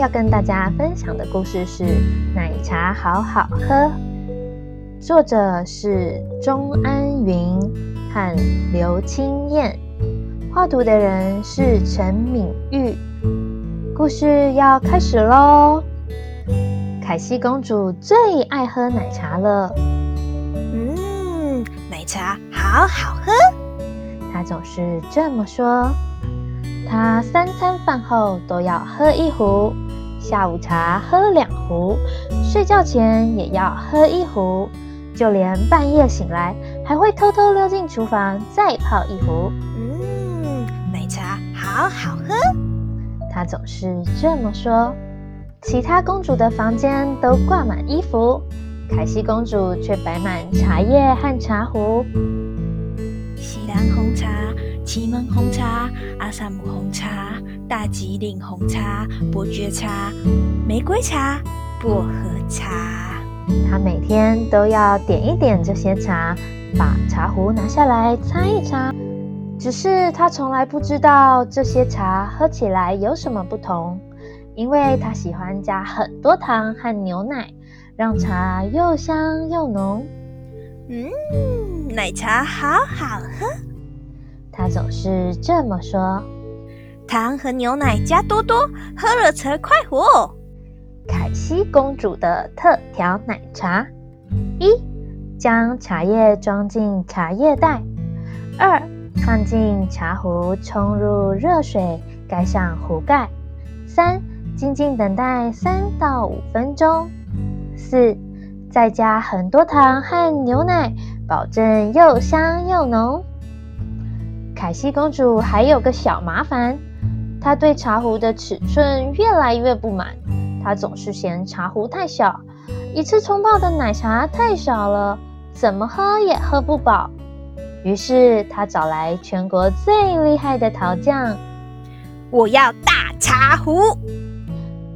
要跟大家分享的故事是《奶茶好好喝》，作者是钟安云和刘清燕，画图的人是陈敏玉。故事要开始喽！凯西公主最爱喝奶茶了。嗯，奶茶好好喝。她总是这么说。她三餐饭后都要喝一壶，下午茶喝两壶，睡觉前也要喝一壶，就连半夜醒来还会偷偷溜进厨房再泡一壶。嗯，奶茶好好喝。她总是这么说。其他公主的房间都挂满衣服，凯西公主却摆满茶叶和茶壶。西兰红茶、祁门红茶、阿萨姆红茶、大吉岭红茶、伯爵茶、玫瑰茶、薄荷茶。他每天都要点一点这些茶，把茶壶拿下来擦一擦。只是他从来不知道这些茶喝起来有什么不同。因为他喜欢加很多糖和牛奶，让茶又香又浓。嗯，奶茶好好喝。他总是这么说。糖和牛奶加多多，喝了才快活。凯西公主的特调奶茶：一、将茶叶装进茶叶袋；二、放进茶壶，冲入热水，盖上壶盖；三。静静等待三到五分钟。四，再加很多糖和牛奶，保证又香又浓。凯西公主还有个小麻烦，她对茶壶的尺寸越来越不满。她总是嫌茶壶太小，一次冲泡的奶茶太少了，怎么喝也喝不饱。于是她找来全国最厉害的陶匠，我要大茶壶。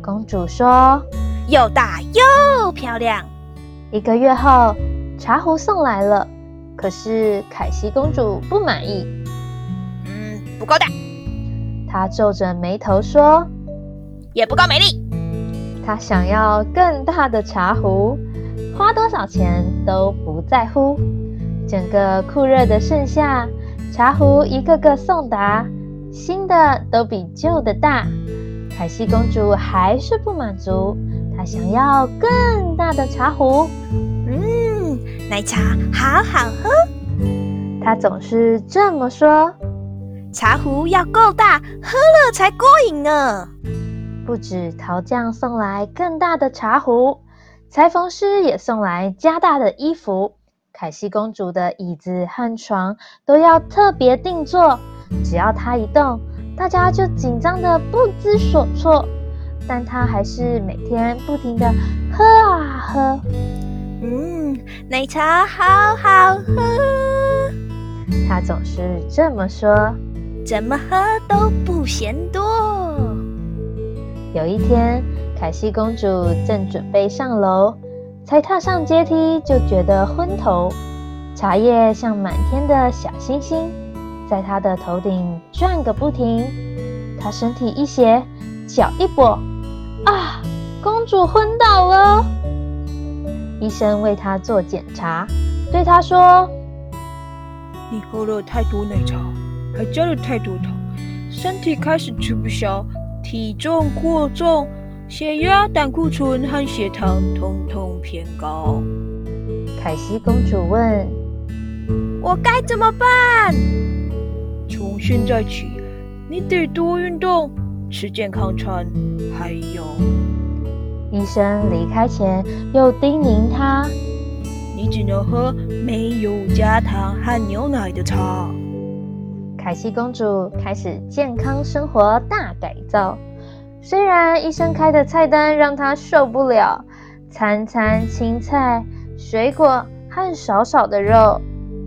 公主说：“又大又漂亮。”一个月后，茶壶送来了，可是凯西公主不满意。嗯，不够大。她皱着眉头说：“也不够美丽。”她想要更大的茶壶，花多少钱都不在乎。整个酷热的盛夏，茶壶一个个送达，新的都比旧的大。凯西公主还是不满足，她想要更大的茶壶。嗯，奶茶好好喝。她总是这么说。茶壶要够大，喝了才过瘾呢。不止陶匠送来更大的茶壶，裁缝师也送来加大的衣服。凯西公主的椅子和床都要特别定做，只要她一动。大家就紧张的不知所措，但她还是每天不停的喝啊喝。嗯，奶茶好好喝。她总是这么说，怎么喝都不嫌多。有一天，凯西公主正准备上楼，才踏上阶梯就觉得昏头，茶叶像满天的小星星。在她的头顶转个不停，她身体一斜，脚一跛，啊！公主昏倒了。医生为她做检查，对她说：“你喝了太多奶茶，还加了太多糖，身体开始吃不消，体重过重，血压、胆固醇和血糖通通偏高。”凯西公主问：“我该怎么办？”从现在起，你得多运动，吃健康餐。还有，医生离开前又叮咛他：你只能喝没有加糖和牛奶的茶。凯西公主开始健康生活大改造。虽然医生开的菜单让她受不了，餐餐青菜、水果和少少的肉，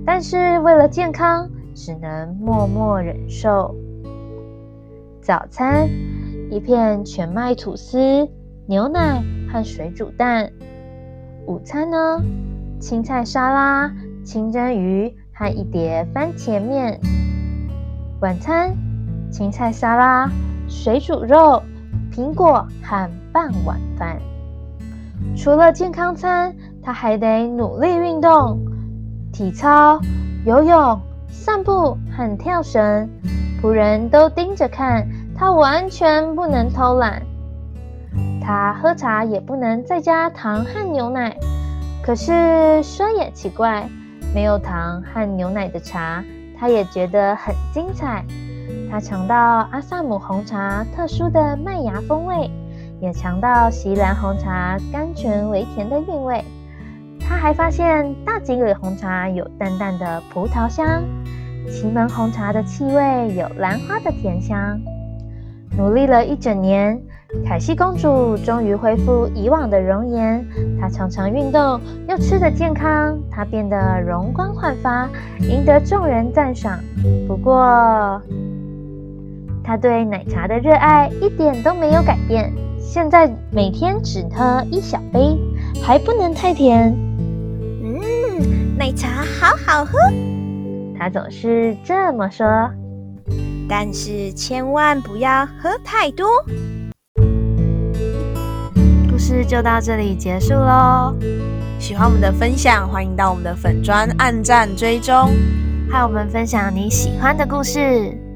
但是为了健康。只能默默忍受。早餐一片全麦吐司、牛奶和水煮蛋。午餐呢，青菜沙拉、清蒸鱼和一碟番茄面。晚餐青菜沙拉、水煮肉、苹果和半碗饭。除了健康餐，他还得努力运动，体操、游泳、散步和跳绳。仆人都盯着看，他完全不能偷懒。他喝茶也不能再加糖和牛奶。可是说也奇怪，没有糖和牛奶的茶，他也觉得很精彩。他尝到阿萨姆红茶特殊的麦芽风味。也尝到锡兰红茶甘醇微甜的韵味，他还发现大吉岭红茶有淡淡的葡萄香，祁门红茶的气味有兰花的甜香。努力了一整年，凯西公主终于恢复以往的容颜。她常常运动，又吃得健康，她变得容光焕发，赢得众人赞赏。不过，她对奶茶的热爱一点都没有改变。现在每天只喝一小杯，还不能太甜。嗯，奶茶好好喝。她总是这么说。但是千万不要喝太多。就到这里结束喽。喜欢我们的分享，欢迎到我们的粉砖按赞追踪，和我们分享你喜欢的故事。